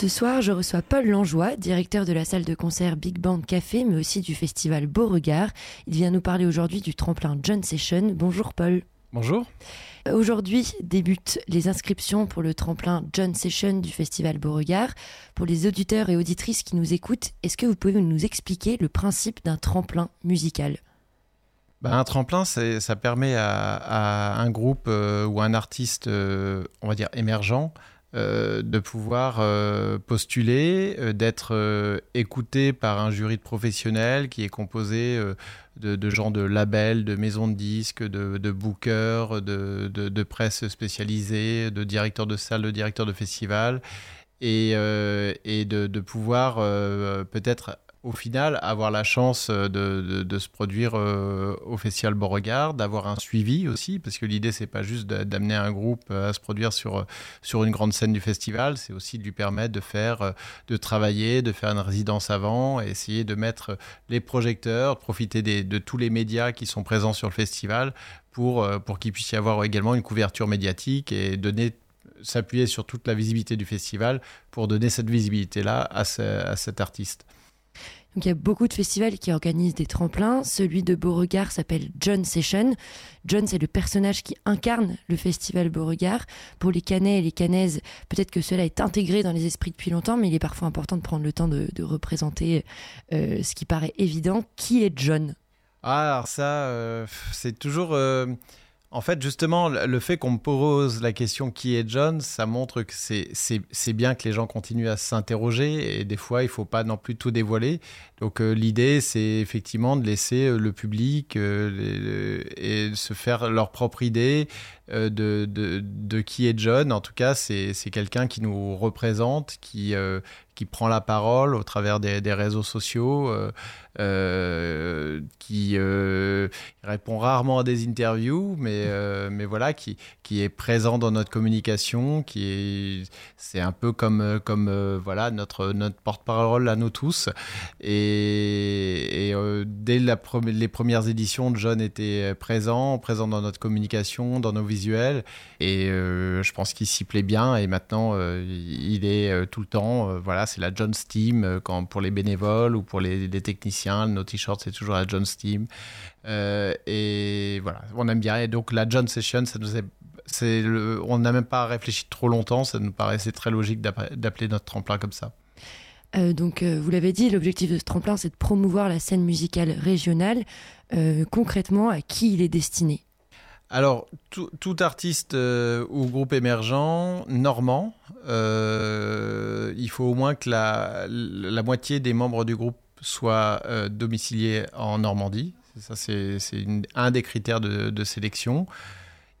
Ce soir, je reçois Paul Langeois, directeur de la salle de concert Big Band Café, mais aussi du festival Beauregard. Il vient nous parler aujourd'hui du tremplin John Session. Bonjour Paul. Bonjour. Aujourd'hui débutent les inscriptions pour le tremplin John Session du festival Beauregard. Pour les auditeurs et auditrices qui nous écoutent, est-ce que vous pouvez nous expliquer le principe d'un tremplin musical? Bah, un tremplin, ça permet à, un groupe euh, ou un artiste, euh, on va dire émergent, euh, de pouvoir postuler, d'être écouté par un jury de professionnels qui est composé de, gens de labels, de maisons de disques, de, bookers, de, presse spécialisée, de directeurs de salles, de directeurs de festivals, et de, pouvoir peut-être au final, avoir la chance euh, de, se produire euh, au Festival Beauregard, d'avoir un suivi aussi, parce que l'idée, c'est pas juste d'amener un groupe euh, à se produire sur, une grande scène du festival, c'est aussi de lui permettre de faire, de travailler, de faire une résidence avant, essayer de mettre les projecteurs, profiter de tous les médias qui sont présents sur le festival pour, pour qu'il puisse y avoir également une couverture médiatique et donner s'appuyer sur toute la visibilité du festival pour donner cette visibilité-là à cet artiste. Donc il y a beaucoup de festivals qui organisent des tremplins. Celui de Beauregard s'appelle John Session. John, c'est le personnage qui incarne le festival Beauregard. Pour les Canets et les Canaises, peut-être que cela est intégré dans les esprits depuis longtemps, mais il est parfois important de prendre le temps de, représenter euh, ce qui paraît évident. Qui est John? Ah, alors ça, euh, c'est toujours... Euh, en fait, justement, le fait qu'on me pose la question qui est John, ça montre que c'est bien que les gens continuent à s'interroger et des fois, il ne faut pas non plus tout dévoiler. Donc, euh, l'idée, c'est effectivement de laisser euh, le public euh, et se faire leur propre idée de, de, qui est John. En tout cas, c'est quelqu'un qui nous représente, qui, qui prend la parole au travers des, réseaux sociaux, qui répond rarement à des interviews, mais, mais voilà, qui, qui est présent dans notre communication, qui est, c'est un peu comme, comme voilà, notre, notre porte-parole à nous tous. Et, dès la les premières éditions, John était présent, présent dans notre communication, dans nos visuels, et je pense qu'il s'y plaît bien, et maintenant, il est tout le temps, voilà, c'est la John Steam euh, quand, pour les bénévoles ou pour les, techniciens. Nos t-shirts, c'est toujours la John Steam. Euh, et voilà, on aime bien. Et donc la John Session, ça nous est, c'est on n'a même pas réfléchi trop longtemps. Ça nous paraissait très logique d'appeler notre tremplin comme ça. Euh, donc, vous l'avez dit, l'objectif de ce tremplin, c'est de promouvoir la scène musicale régionale. concrètement, à qui il est destiné? Alors, tout, artiste euh, ou groupe émergent normand, euh, il faut au moins que la, moitié des membres du groupe soient euh, domiciliés en Normandie. Ça, c'est un des critères de, sélection.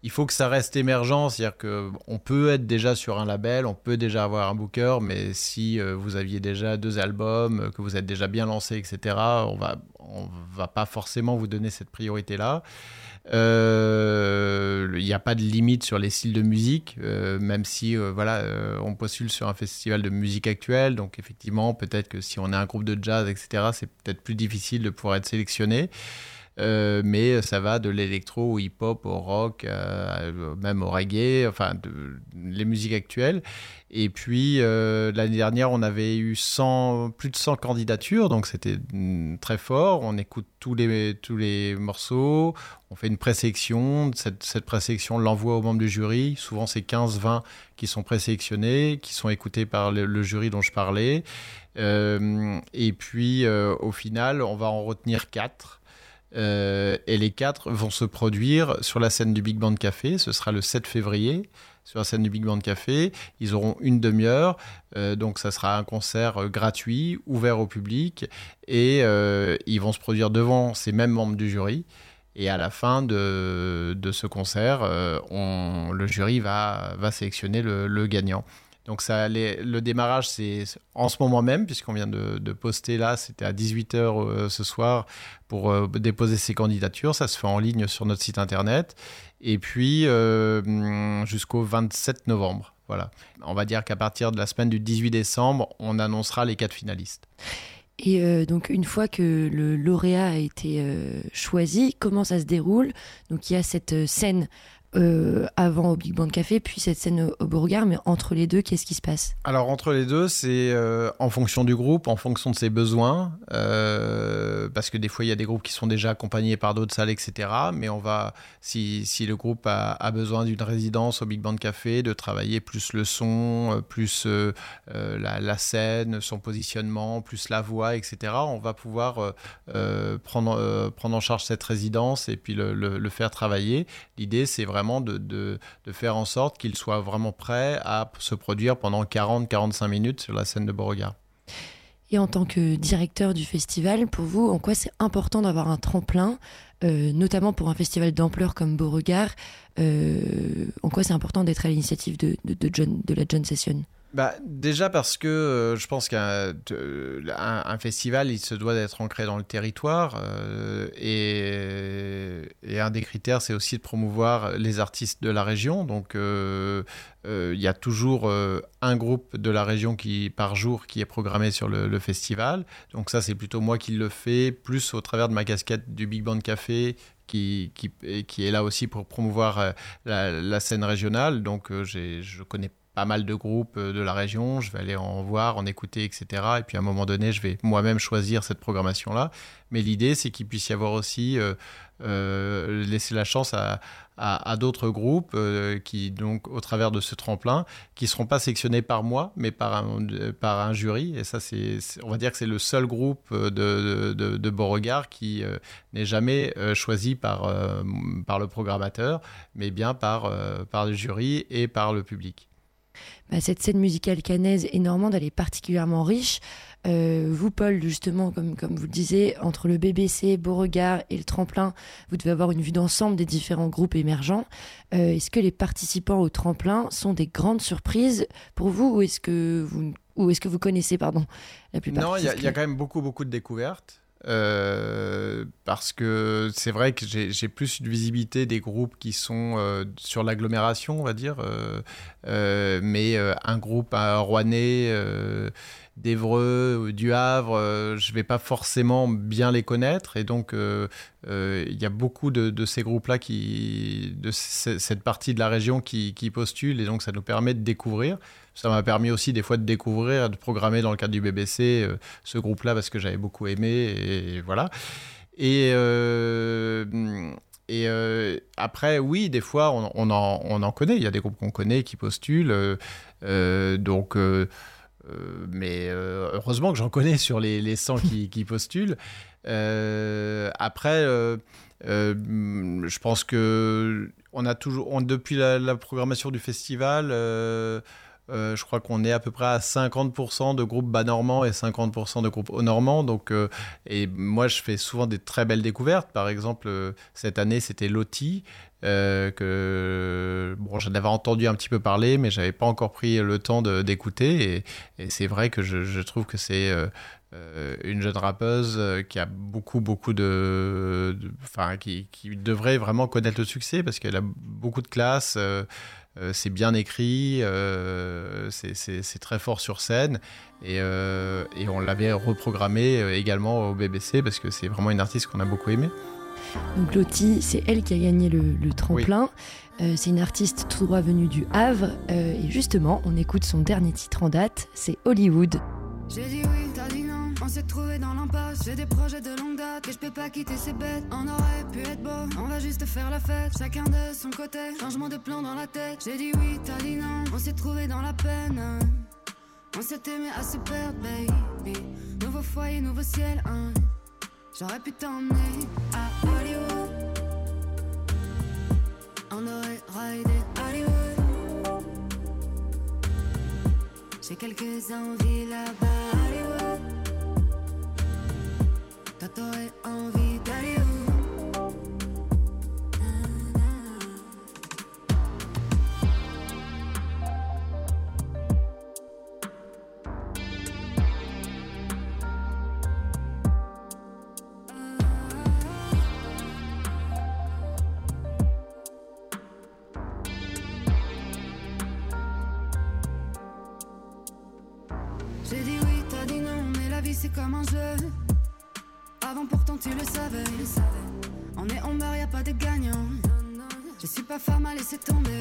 Il faut que ça reste émergent, c'est-à-dire qu'on peut être déjà sur un label, on peut déjà avoir un booker, mais si vous aviez déjà deux albums, que vous êtes déjà bien lancé, etc., on va, on va pas forcément vous donner cette priorité-là. Euh, il n'y a pas de limite sur les styles de musique, euh, même si euh, voilà, on postule sur un festival de musique actuelle. Donc effectivement, peut-être que si on est un groupe de jazz, etc., c'est peut-être plus difficile de pouvoir être sélectionné. Mais ça va de l'électro au hip-hop au rock, même au reggae, enfin les musiques actuelles. Et puis l'année dernière, on avait eu 100, plus de 100 candidatures, donc c'était mm, très fort. On écoute tous les, tous les morceaux, on fait une présélection, cette, cette présélection l'envoie aux membres du jury, souvent c'est 15-20 qui sont présélectionnés, qui sont écoutés par le, jury dont je parlais, euh, et puis euh, au final on va en retenir 4. Euh, et les quatre vont se produire sur la scène du Big Band Café. Ce sera le 7 février sur la scène du Big Band Café. Ils auront une demi-heure, donc ça sera un concert gratuit, ouvert au public, et ils vont se produire devant ces mêmes membres du jury. Et à la fin de, ce concert, euh, on, le jury va, sélectionner le, le gagnant. Donc ça, le démarrage, c'est en ce moment même, puisqu'on vient de, poster là, c'était à 18h euh, ce soir pour euh, déposer ses candidatures. Ça se fait en ligne sur notre site internet. Et puis jusqu'au 27 novembre. Voilà. On va dire qu'à partir de la semaine du 18 décembre, on annoncera les quatre finalistes. Et euh, donc une fois que le lauréat a été euh, choisi, comment ça se déroule? Donc il y a cette euh, scène euh, avant au Big Band Café, puis cette scène au, Beauregard. Mais entre les deux, qu'est-ce qui se passe? Alors entre les deux, c'est euh, en fonction du groupe, en fonction de ses besoins, euh, parce que des fois il y a des groupes qui sont déjà accompagnés par d'autres salles, etc. Mais on va, si, si le groupe a, besoin d'une résidence au Big Band Café, de travailler plus le son, plus la, scène, son positionnement, plus la voix, etc. On va pouvoir prendre, prendre en charge cette résidence et puis le faire travailler. L'idée, c'est vraiment de, faire en sorte qu'il soit vraiment prêt à se produire pendant 40-45 minutes sur la scène de Beauregard. Et en tant que directeur du festival, pour vous, en quoi c'est important d'avoir un tremplin, euh, notamment pour un festival d'ampleur comme Beauregard euh, En quoi c'est important d'être à l'initiative de, de, de la John Session? Bah, déjà parce que euh, je pense qu'un un, festival, il se doit d'être ancré dans le territoire. Euh, et, un des critères, c'est aussi de promouvoir les artistes de la région. Donc, euh, il y a toujours un groupe de la région qui, par jour qui est programmé sur le, festival. Donc, ça, c'est plutôt moi qui le fais, plus au travers de ma casquette du Big Band Café. Qui, qui, qui est là aussi pour promouvoir la, la scène régionale. Donc, je connais pas mal de groupes euh, de la région, je vais aller en voir, en écouter, etc. Et puis à un moment donné, je vais moi-même choisir cette programmation-là. Mais l'idée, c'est qu'il puisse y avoir aussi euh, euh, laisser la chance à, d'autres groupes qui, donc, au travers de ce tremplin, qui ne seront pas sélectionnés par moi, mais par un, jury. Et ça, c'est, on va dire que c'est le seul groupe de, Beauregard qui n'est jamais choisi par, le programmateur, mais bien par le jury et par le public. Bah, cette scène musicale canaise et normande, elle est particulièrement riche. Euh, vous, Paul, justement, comme, comme vous le disiez, entre le BBC, Beauregard et le tremplin, vous devez avoir une vue d'ensemble des différents groupes émergents. Euh, est-ce que les participants au tremplin sont des grandes surprises pour vous ou est-ce que vous, ou est-ce que vous connaissez pardon, la plupart Non, il y, y, a quand même beaucoup, beaucoup de découvertes. Euh, parce que c'est vrai que j'ai plus une visibilité des groupes qui sont euh, sur l'agglomération, on va dire, euh, mais un groupe à Rouennais, d'Evreux, du Havre, je vais pas forcément bien les connaître, et donc il y a beaucoup de, ces groupes-là, de cette partie de la région qui, qui postulent, et donc ça nous permet de découvrir ça m'a permis aussi des fois de découvrir, de programmer dans le cadre du BBC euh, ce groupe-là parce que j'avais beaucoup aimé et, voilà. Et, euh, et euh, après, oui, des fois, on, on, en, on, en, connaît. Il y a des groupes qu'on connaît qui postulent. donc, mais heureusement que j'en connais sur les, les 100 qui, qui postulent. après, je pense que on a toujours, depuis la, la, programmation du festival, euh, je crois qu'on est à peu près à 50% de groupes bas normands et 50% de groupes haut normands. Donc, euh, et moi, je fais souvent des très belles découvertes. Par exemple, euh, cette année, c'était Loti. que bon, j'en avais entendu un petit peu parler, mais j'avais pas encore pris le temps d'écouter. Et, c'est vrai que je, trouve que c'est une jeune rappeuse qui a beaucoup, beaucoup de. Enfin, qui, devrait vraiment connaître le succès parce qu'elle a beaucoup de classe. C'est bien écrit, euh, c'est très fort sur scène. Et, euh, et on l'avait reprogrammé également au BBC parce que c'est vraiment une artiste qu'on a beaucoup aimée. Donc Lottie, c'est elle qui a gagné le, tremplin. c'est une artiste tout droit venue du Havre. et justement, on écoute son dernier titre en date, c'est Hollywood. J'ai dit oui, s'est trouvé dans l'impasse. J'ai des projets de longue date et je peux pas quitter ces bêtes. On aurait pu être beau, on va juste faire la fête. Chacun de son côté, changement de plan dans la tête. J'ai dit oui, t'as dit non. On s'est trouvé dans la peine. On s'est aimé à se perdre, baby. Nouveau foyer, nouveau ciel, hein. J'aurais pu t'emmener à Hollywood. On aurait raidé Hollywood. J'ai quelques envies là-bas, Hollywood. Toi, t'aurais envie d'aller c'est comme un jeu. Avant pourtant tu le savais. On est en meurt, y a pas de gagnant. Je suis pas femme à laisser tomber.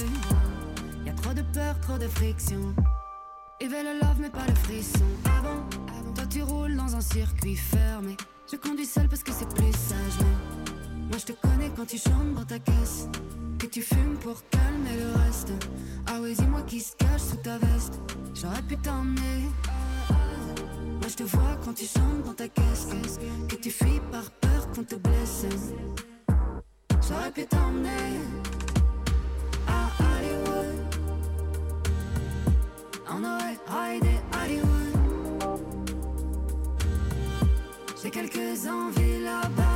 Y a trop de peur, trop de friction. Éveille le love, mais pas le frisson. Avant, avant, toi tu roules dans un circuit fermé. Je conduis seul parce que c'est plus sage. Moi je te connais quand tu chantes dans ta caisse. Que tu fumes pour calmer le reste. Ah ouais, dis-moi qui se cache sous ta veste. J'aurais pu t'emmener. Je te vois quand tu chantes dans ta caisse. Que tu fuis par peur qu'on te blesse. J'aurais pu t'emmener à Hollywood. On aurait raidé Hollywood. J'ai quelques envies là-bas,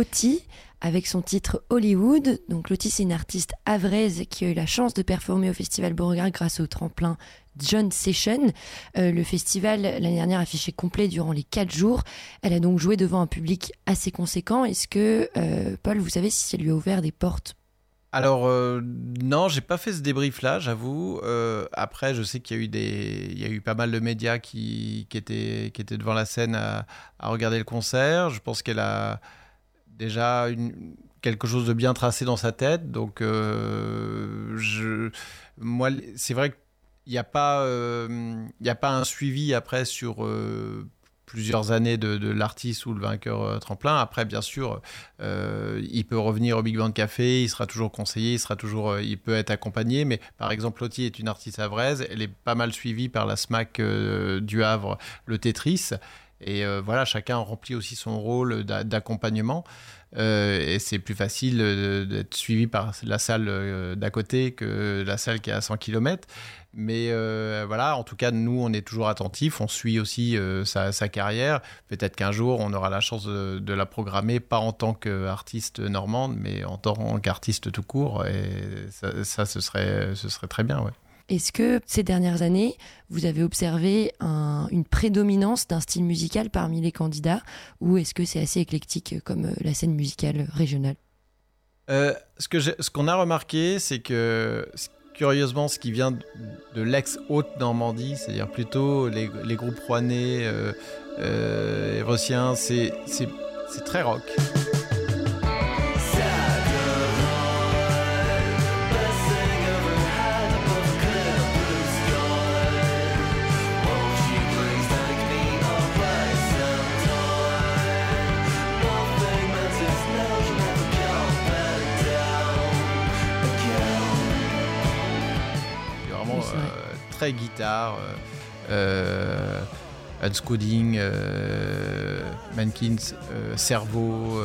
Lottie avec son titre Hollywood. Donc Lottie, c'est une artiste avraise qui a eu la chance de performer au Festival Beauregard grâce au tremplin John Session. Euh, le festival, l'année dernière, affiché complet durant les quatre jours. Elle a donc joué devant un public assez conséquent. Est-ce que, euh, Paul, vous savez si ça lui a ouvert des portes? Alors euh, non, j'ai pas fait ce débrief là, j'avoue. Euh, après, je sais qu'il y a eu des, il y a eu pas mal de médias qui, étaient devant la scène à regarder le concert. Je pense qu'elle a déjà quelque chose de bien tracé dans sa tête. Donc, euh, moi, c'est vrai qu'il n'y a pas, euh, a pas un suivi après sur euh, plusieurs années de, l'artiste ou le vainqueur tremplin. Après, bien sûr, il peut revenir au Big Band Café, il sera toujours conseillé, il sera toujours, il peut être accompagné. Mais par exemple, Lottie est une artiste avraise, elle est pas mal suivie par la SMAC du Havre, le Tetris. Et euh, voilà, chacun remplit aussi son rôle d'a- d'accompagnement. Euh, et c'est plus facile euh, d'être suivi par la salle d'à côté que la salle qui est à 100 km. Mais voilà, en tout cas, nous, on est toujours attentifs. On suit aussi sa, carrière. Peut-être qu'un jour, on aura la chance de, de la programmer, pas en tant qu'artiste normande, mais en tant qu'artiste tout court. Et ça, ça, ce, serait, ce serait très bien, ouais. Est-ce que ces dernières années, vous avez observé un- une prédominance d'un style musical parmi les candidats ou est-ce que c'est assez éclectique comme euh, la scène musicale régionale? Euh, ce que qu'on a remarqué, c'est que curieusement, ce qui vient de, l'ex-Haute-Normandie, c'est-à-dire plutôt les, groupes rouennais, euh, euh, c'est très rock. Très guitare. Euh, euh, Coding, euh, Mankins, euh, Cerveau.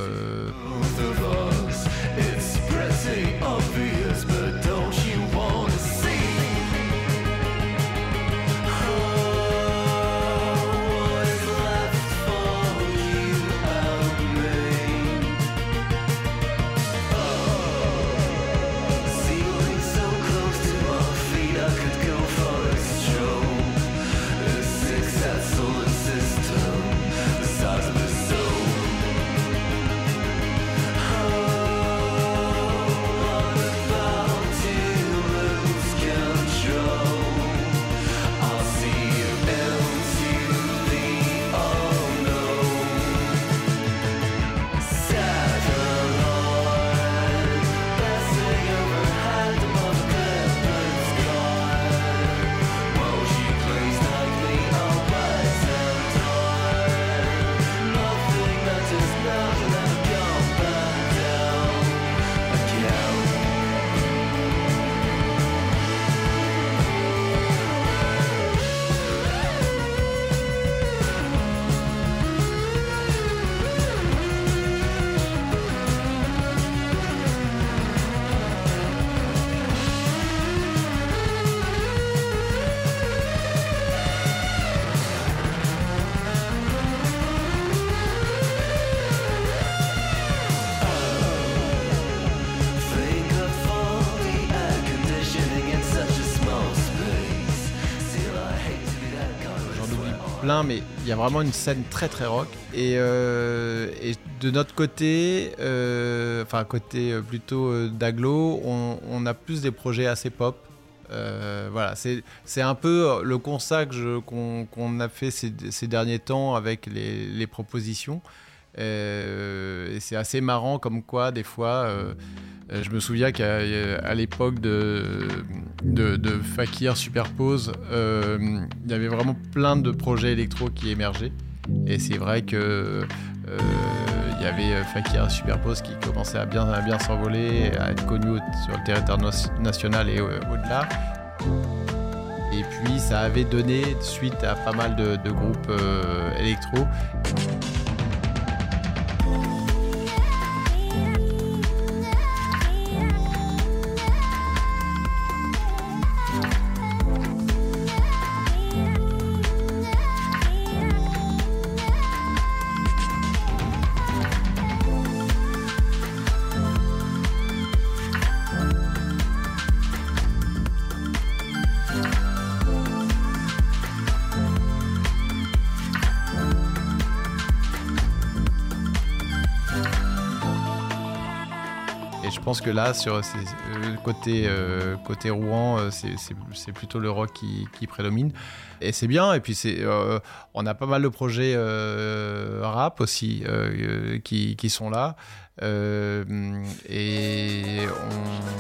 Mais il y a vraiment une scène très très rock. Et, euh, de notre côté, euh, enfin côté plutôt d'aglo, on, a plus des projets assez pop. voilà, c'est un peu le constat qu'on a fait ces, derniers temps avec les, les propositions. et c'est assez marrant comme quoi, des fois, euh, je me souviens qu'à l'époque de, Fakir Superpose, euh, il y avait vraiment plein de projets électro qui émergeaient. Et c'est vrai que euh, y avait Fakir Superpose qui commençait à bien, bien s'envoler, à être connu sur le territoire national et au-delà. Et puis ça avait donné suite à pas mal de groupes électro. Pense que là, sur euh, côté, euh, côté Rouen, euh, c'est plutôt le rock qui, prédomine. Et c'est bien. Et puis, c'est on a pas mal de projets rap aussi qui, sont là. et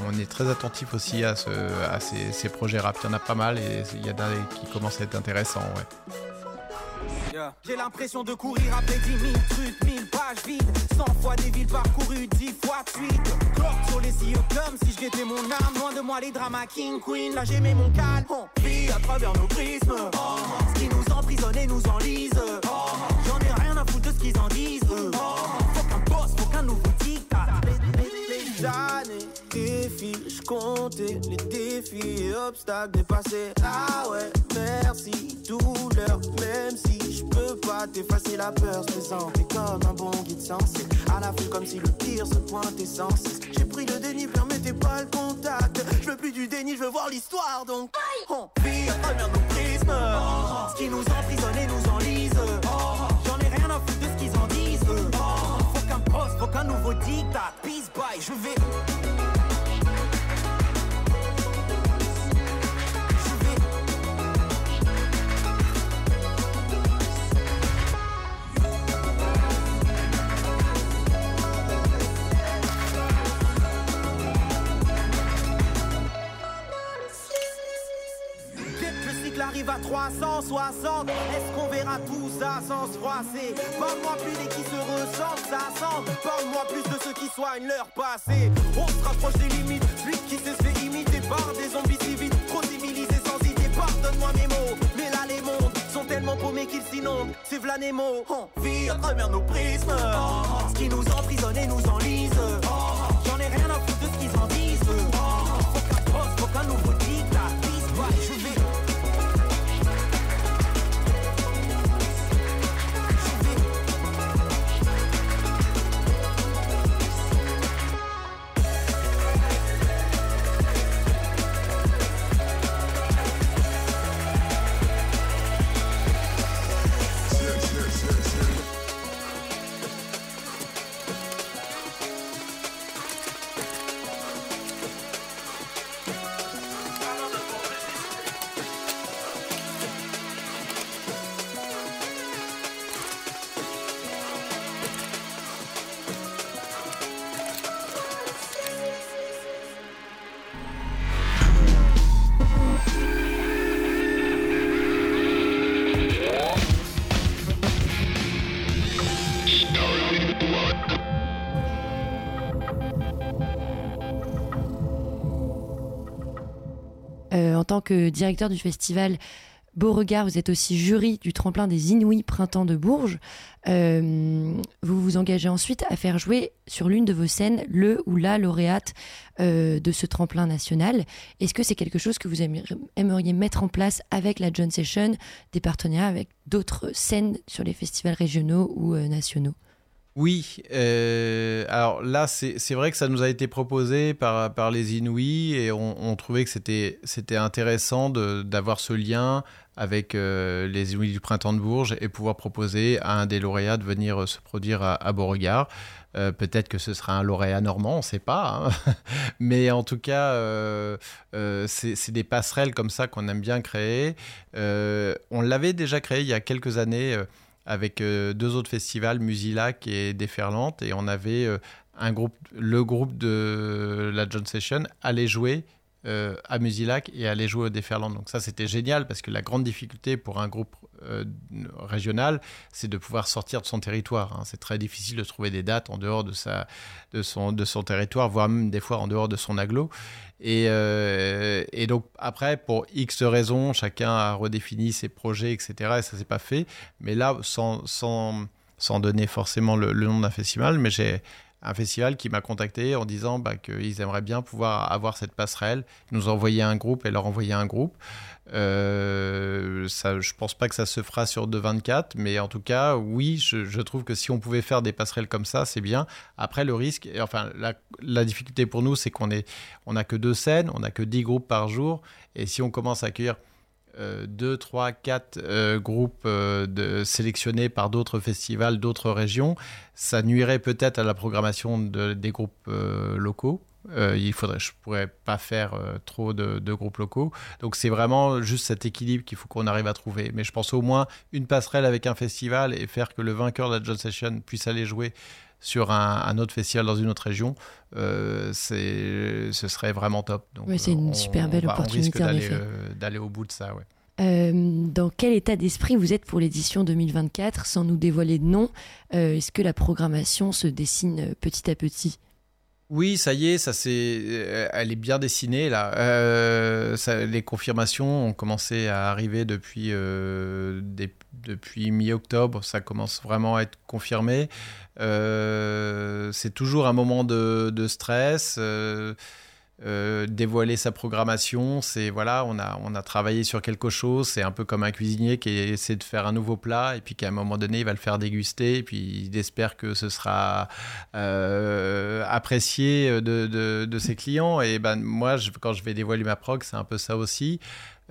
on, est très attentif aussi à, ce, à ces, projets rap. Il y en a pas mal et il y en a qui commencent à être intéressants. J'ai l'impression de courir après 10 000 trucs, 1000 pages vides. 100 fois des villes parcourues, 10 fois de suite. Sur les yeux comme si je mon âme. Loin de moi les dramas King Queen, là j'ai mis mon calme. On vit à travers nos prismes. Ce qui nous emprisonne et nous enlise. J'en ai rien à foutre de ce qu'ils en disent. Faut qu'un boss, faut qu'un nouveau dictat je comptais les défis et obstacles dépassés Ah ouais, merci, douleur, même si je peux pas t'effacer la peur, se présenter comme un bon guide sensé. À la fin, comme si le pire se pointait sans cesse. J'ai pris le déni, permettez pas le contact. Je veux plus du déni, je veux voir l'histoire, donc on vit à travers nos prismes. Ce qui nous emprisonne et nous enlise. J'en ai rien à foutre de ce qu'ils en disent. Faut qu'un poste, faut qu'un nouveau dictat. Peace, bye, je vais. 360 Est-ce qu'on verra tout ça sans se froisser? Parle-moi plus des qui se ressentent, ça semble. Parle-moi plus de ceux qui soignent leur passé. On se rapproche des limites, celui qui se fait imiter par des zombies civils Trop civilisés sans idée, pardonne-moi mes mots. Mais là les mondes sont tellement paumés qu'ils s'inondent. C'est Nemo, on vit à travers nos prismes. Ce qui nous emprisonne et nous enlise. J'en ai rien à foutre de ce qu'ils en disent. Faut qu'un poste, faut qu'un nouveau tant que directeur du festival Beauregard, vous êtes aussi jury du tremplin des Inouïs Printemps de Bourges. Euh, vous vous engagez ensuite à faire jouer sur l'une de vos scènes le ou la lauréate euh, de ce tremplin national. Est-ce que c'est quelque chose que vous aimeriez mettre en place avec la John Session, des partenariats avec d'autres scènes sur les festivals régionaux ou euh, nationaux? Oui, euh, alors là, c'est vrai que ça nous a été proposé par, les Inuits et on, trouvait que c'était intéressant d'avoir ce lien avec euh, les Inuits du Printemps de Bourges et pouvoir proposer à un des lauréats de venir se produire à, Beauregard. Euh, peut-être que ce sera un lauréat normand, on ne sait pas. Hein. Mais en tout cas, c'est des passerelles comme ça qu'on aime bien créer. on l'avait déjà créé il y a quelques années avec euh, deux autres festivals, Musilac et Déferlante, et on avait euh, un groupe, le groupe de la John Session allait jouer euh, à Musilac et allait jouer au Déferlante. Donc ça, c'était génial parce que la grande difficulté pour un groupe régional, c'est de pouvoir sortir de son territoire. Hein. C'est très difficile de trouver des dates en dehors de, sa, de, son, de son territoire, voire même des fois en dehors de son aglo. Euh, et, donc après, pour X raisons, chacun a redéfini ses projets, etc. Et ça s'est pas fait. Mais là, sans, sans, sans donner forcément le, nom d'un festival, mais j'ai un festival qui m'a contacté en disant bah, qu'ils aimeraient bien pouvoir avoir cette passerelle, nous envoyer un groupe et leur envoyer un groupe. Euh, ça, je pense pas que ça se fera sur 2.24, mais en tout cas, oui, je, trouve que si on pouvait faire des passerelles comme ça, c'est bien. Après, le risque, enfin, la, difficulté pour nous, c'est qu'on est, on que deux scènes, on n'a que 10 groupes par jour, et si on commence à accueillir 2, 3, 4 groupes euh, sélectionnés par d'autres festivals, d'autres régions, ça nuirait peut-être à la programmation des groupes euh, locaux. Euh, il faudrait, je pourrais pas faire euh, trop de, groupes locaux. Donc c'est vraiment juste cet équilibre qu'il faut qu'on arrive à trouver. Mais je pense au moins une passerelle avec un festival et faire que le vainqueur de la John Session puisse aller jouer sur un, autre festival dans une autre région, euh, ce serait vraiment top. oui, c'est une super belle opportunité d'aller au bout de ça. dans quel état d'esprit vous êtes pour l'édition 2024 sans nous dévoiler de nom Est-ce que la programmation se dessine petit à petit? Oui, ça y est, ça c'est, euh, elle est bien dessinée là. Euh, les confirmations ont commencé à arriver depuis euh, depuis mi-octobre. Ça commence vraiment à être confirmé. c'est toujours un moment de, de stress. Euh, dévoiler sa programmation, c'est voilà, on a, on a travaillé sur quelque chose, c'est un peu comme un cuisinier qui essaie de faire un nouveau plat et puis qu'à un moment donné il va le faire déguster et puis il espère que ce sera euh, apprécié de, de, ses clients et ben moi quand je vais dévoiler ma prog c'est un peu ça aussi.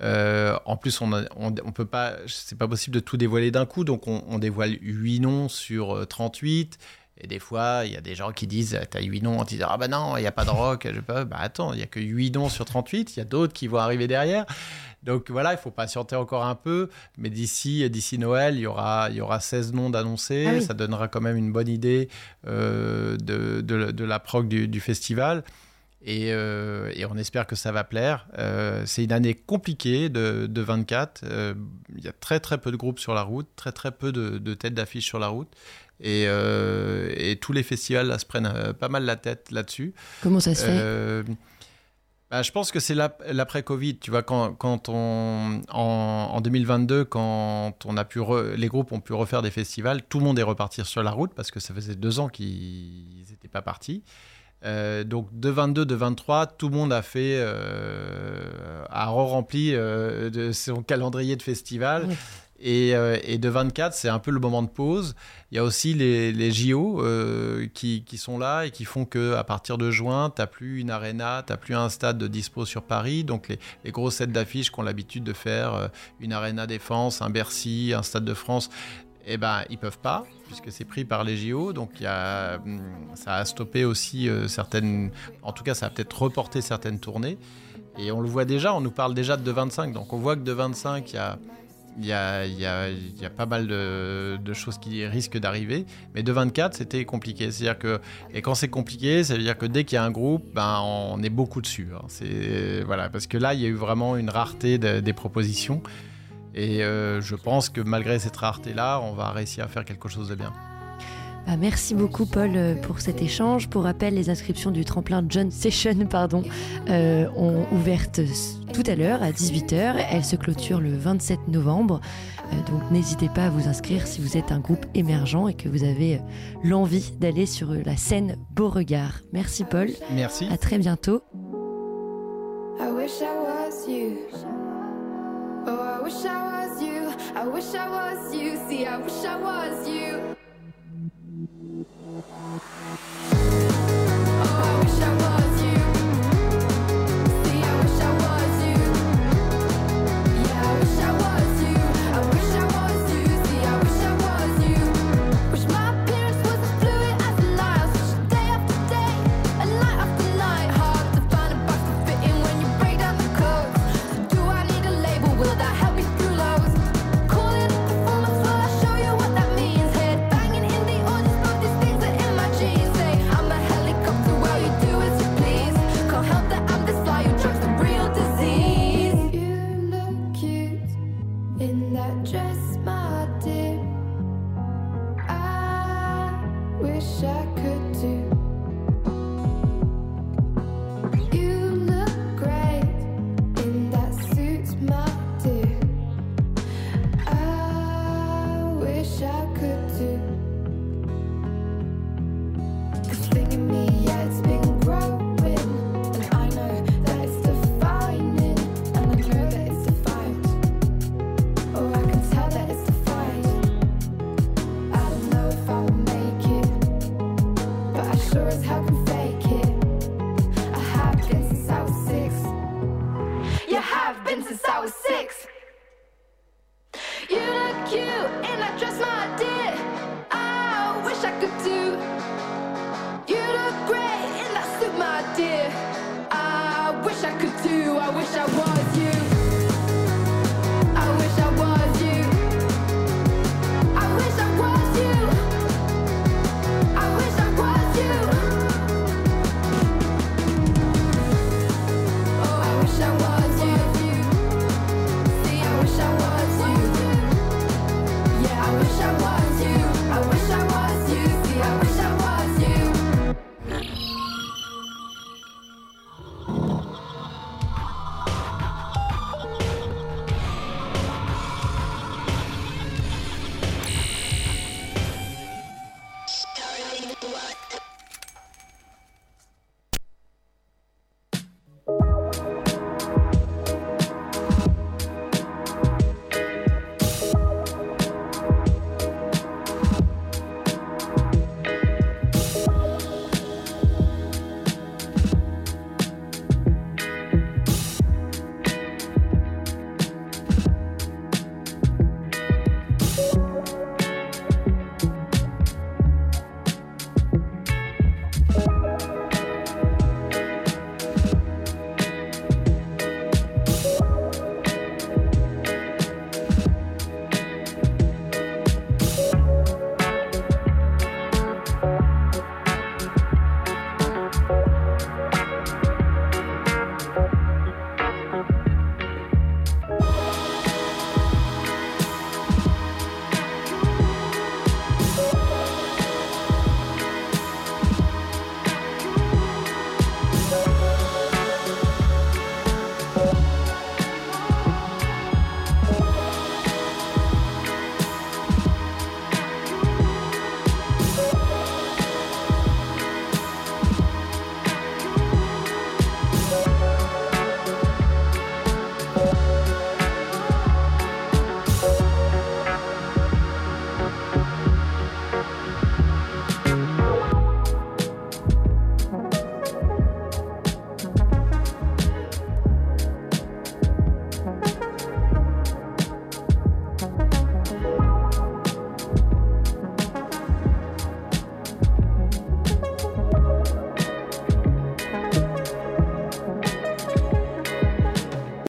Euh, en plus, on, on, peut pas, c'est pas possible de tout dévoiler d'un coup, donc on, on dévoile 8 noms sur 38. Et des fois, il y a des gens qui disent T'as 8 noms, on te dit Ah bah non, il n'y a pas de rock. Je peux, bah attends, il n'y a que 8 noms sur 38, il y a d'autres qui vont arriver derrière. Donc voilà, il faut patienter encore un peu. Mais d'ici d'ici Noël, il y aura, il y aura 16 noms d'annoncés. Ah ça donnera quand même une bonne idée euh, de, de, la prog du, festival. Et, euh, et, on espère que ça va plaire. Euh, c'est une année compliquée de, de 24. Il y a très très peu de groupes sur la route, très très peu de, de têtes d'affiche sur la route. Euh, et, tous les festivals là, se prennent euh, pas mal la tête là-dessus. Comment ça se fait euh, bah, je pense que c'est l'après-Covid. Tu vois, quand, quand on, en, 2022, quand on a pu les groupes ont pu refaire des festivals, tout le monde est reparti sur la route parce que ça faisait deux ans qu'ils n'étaient pas partis. donc de 22, de 23, tout le monde a fait, a re-rempli de son calendrier de festival. Euh, et, de 24, c'est un peu le moment de pause. Il y a aussi les, JO euh, qui, sont là et qui font que à partir de juin, tu n'as plus une arena, tu n'as plus un stade de dispo sur Paris. Donc les, les sets d'affiches qui ont l'habitude de faire euh, une arena défense, un Bercy, un stade de France, eh ben, ils peuvent pas, puisque c'est pris par les JO. Donc, hum, ça a stoppé aussi certaines. En tout cas, ça a peut-être reporté certaines tournées. Et on le voit déjà, on nous parle déjà de 2,25. Donc, on voit que de 25, il y a il y a, pas mal de, de choses qui risquent d'arriver. Mais de 24, c'était compliqué. C'est-à-dire que, et quand c'est compliqué, ça veut dire que dès qu'il y a un groupe, ben, on est beaucoup dessus. Hein. C'est, voilà, parce que là, il y a eu vraiment une rareté des propositions. Et euh, je pense que malgré cette rareté-là, on va réussir à faire quelque chose de bien. Bah, merci beaucoup Paul euh, pour cet échange. Pour rappel, les inscriptions du tremplin John Session pardon, euh, ont ouvertes tout à l'heure à 18h. Elles se clôturent le 27 novembre. Euh, donc n'hésitez pas à vous inscrire si vous êtes un groupe émergent et que vous avez l'envie d'aller sur la scène Beauregard. Merci Paul. Merci. À très bientôt. I wish I was you. See, I wish I was you. Thank you.